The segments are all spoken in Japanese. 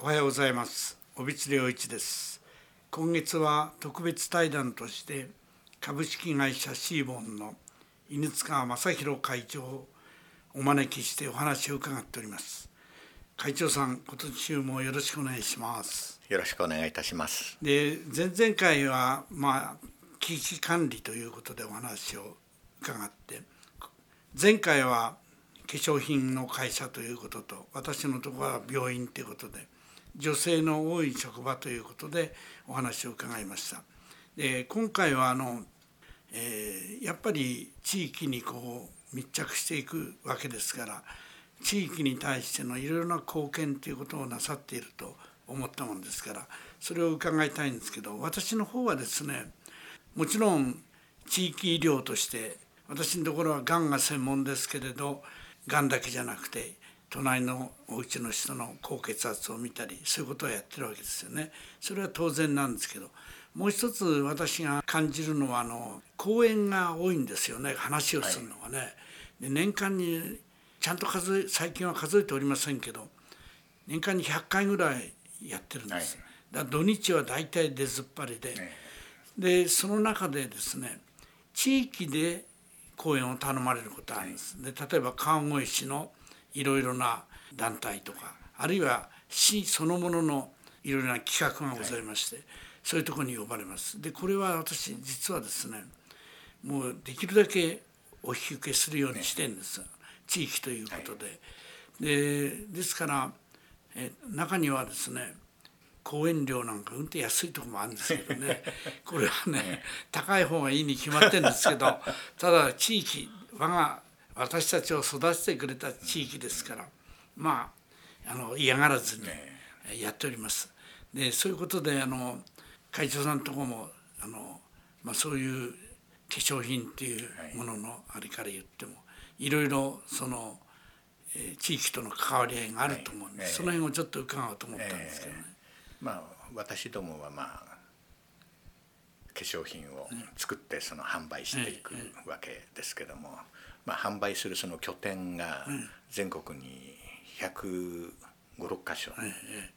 おはようございます。小光良一です。今月は特別対談として株式会社シーボンの犬塚正弘会長をお招きしてお話を伺っております。会長さん今年もよろしくお願いします。よろしくお願いいたします。で前々回はまあ危機管理ということでお話を伺って前回は化粧品の会社ということと私のところは病院ということで女性の多い職場ということでお話を伺いました。で今回はあの、えー、やっぱり地域にこう密着していくわけですから地域に対してのいろいろな貢献ということをなさっていると思ったもんですからそれを伺いたいんですけど私の方はですねもちろん地域医療として私のところはがんが専門ですけれどがんだけじゃなくて隣のお家の人の高血圧を見たりそういうことをやってるわけですよね。それは当然なんですけどもう一つ私が感じるのはあの講演が多いんですよね話をするのがね。で年間にちゃんと数え最近は数えておりませんけど年間に100回ぐらいやってるんです。だ土日は大体出ずっぱりで、でその中でですね地域で講演を頼まれることがあるんです。で例えば川越市のいろいろな団体とかあるいは市そのもののいろいろな企画がございまして、はい、そういうところに呼ばれます。でこれは私実はですねもうできるだけお引き受けするようにしてるんです、ね、地域ということで。はい、でですからえ中にはですね講演料なんかうんと安いとこもあるんですけどね これはね高い方がいいに決まってるんですけどただ地域我が私たちを育ててくれた地域ですからまああの嫌がらずにやっております。でそういうことであの会長さんとこもあの、まあ、そういう化粧品っていうもののあれから言ってもいろいろその、えー、地域との関わり合いがあると思うんで、はい、その辺をちょっと伺おうと思ったんですけどね。えー、まあ私どもはまあ化粧品を作ってその販売していくわけですけども、まあ、販売するその拠点が全国に156箇所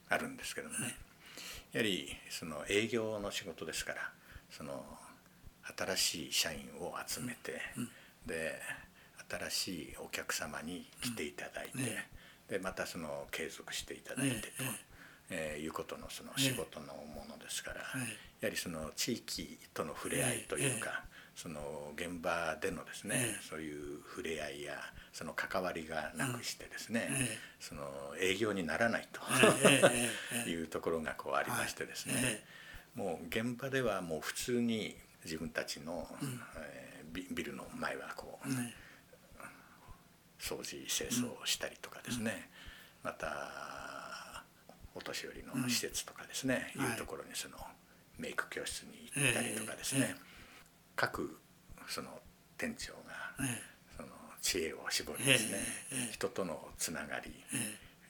あるんですけどもね。やはりその営業の仕事ですからその新しい社員を集めてで新しいお客様に来ていただいてでまたその継続していただいてと。えー、いうことのその仕事のものですから、やはりその地域との触れ合いというか、その現場でのですね、ええ、そういう触れ合いやその関わりがなくしてですね、え、その営業にならないと いうところがこうありましてですね、もう現場ではもう普通に自分たちの、うん、えー、ビルの前はこう、掃除清掃したりとかですね、うん、またお年寄りの施設とかですね、うん、い。うところにそのメイク教室に行ったりとかですね、各その店長がその知恵を絞りですね、人とのつながり、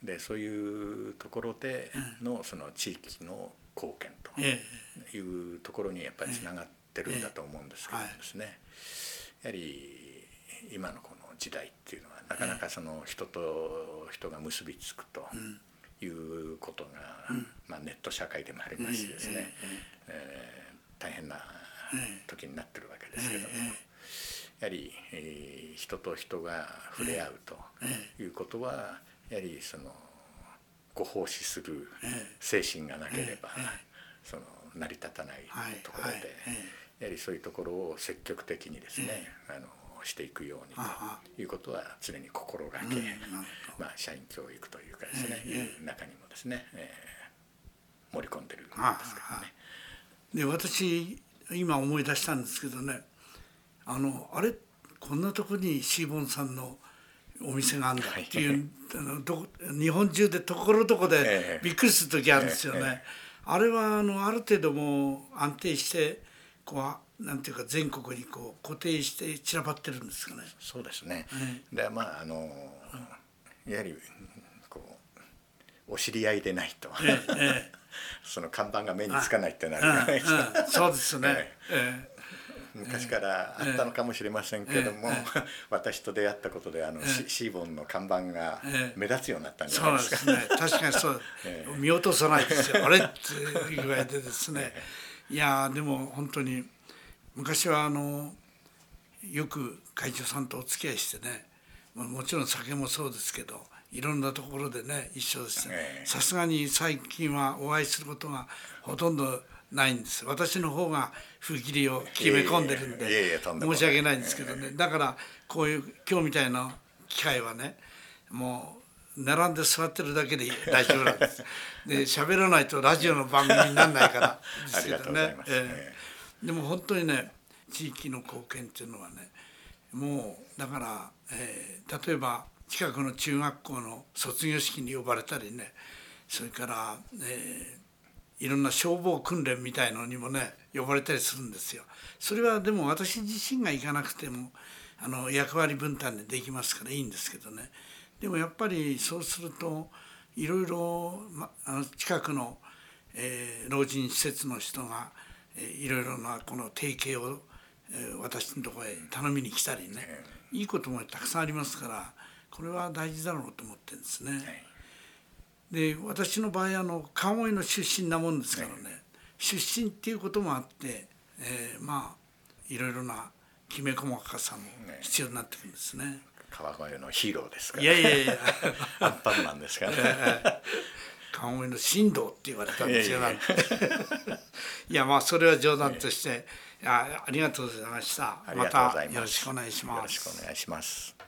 でそういうところでのその地域の貢献というところにやっぱりつながってるんだと思うんですけどですね。やはり今のこの時代っていうのはなかなかその人と人が結びつくということが、まあ、ネット社会でもありますしですね、えー、大変な時になってるわけですけども、やはり、えー、人と人が触れ合うとい。うことはやはりそのご奉仕する精神がなければその成り立たないところでやはりそういうところを積極的にですねあのしていくようにということは常に心がけ、まあ、社員教育というかですね、い。う中にもですね、えー、盛り込んでるんですけどね。で私今思い出したんですけどねあのあれこんなとこにシーボンさんのお店があるんだっていう、あのど日本中でところどこでびっくりする時あるんですよね。あれはあのある程度もう安定してこうなんていうか全国にこう固定して散らばってるんですかね。そうですね。でまああのやはりお知り合いでないと。ええ その看板が目につかないってなるじゃないですか。そうですね。え昔からあったのかもしれませんけども、私と出会ったことであの、シシーボンの看板が目立つようになったんじゃないですか。そうですね。確かにそう、見落とさないですよ。あれ？っていう具合でですね。いやでも本当に昔はあのよく会長さんとお付き合いしてね。もちろん酒もそうですけどいろんなところでね一緒ですさすがに最近はお会いすることがほとんどないんです。私の方が不義理を決め込んでるんで申し訳ないんですけどね。だからこういう今日みたいな機会はねもう並んで座ってるだけで大丈夫なんです。で喋らないとラジオの番組にならないから です。けどね。えー、でも本当にね地域の貢献っていうのはねもうだから、えー、例えば近くの中学校の卒業式に呼ばれたりねそれから、えー、いろんな消防訓練みたいのにもね呼ばれたりするんですよ。それはでも私自身が行かなくてもあの役割分担でできますからいいんですけどねでもやっぱりそうするといろいろ、ま、あの近くの、えー、老人施設の人が、えー、いろいろなこの提携を、私のところへ頼みに来たりね。いいこともたくさんありますからこれは大事だろうと思ってるんですね。で私の場合あの川越の出身なもんですからね、出身っていうこともあって、えー、まあいろいろなきめ細かさも必要になってくるんですね。川越のヒーローですから、いやいやいや。アンパンマンですから、ね、川越の神道って言われたんですよ。いや まあそれは冗談として、あありがとうございました。またよろしくお願いします。よろしくお願いします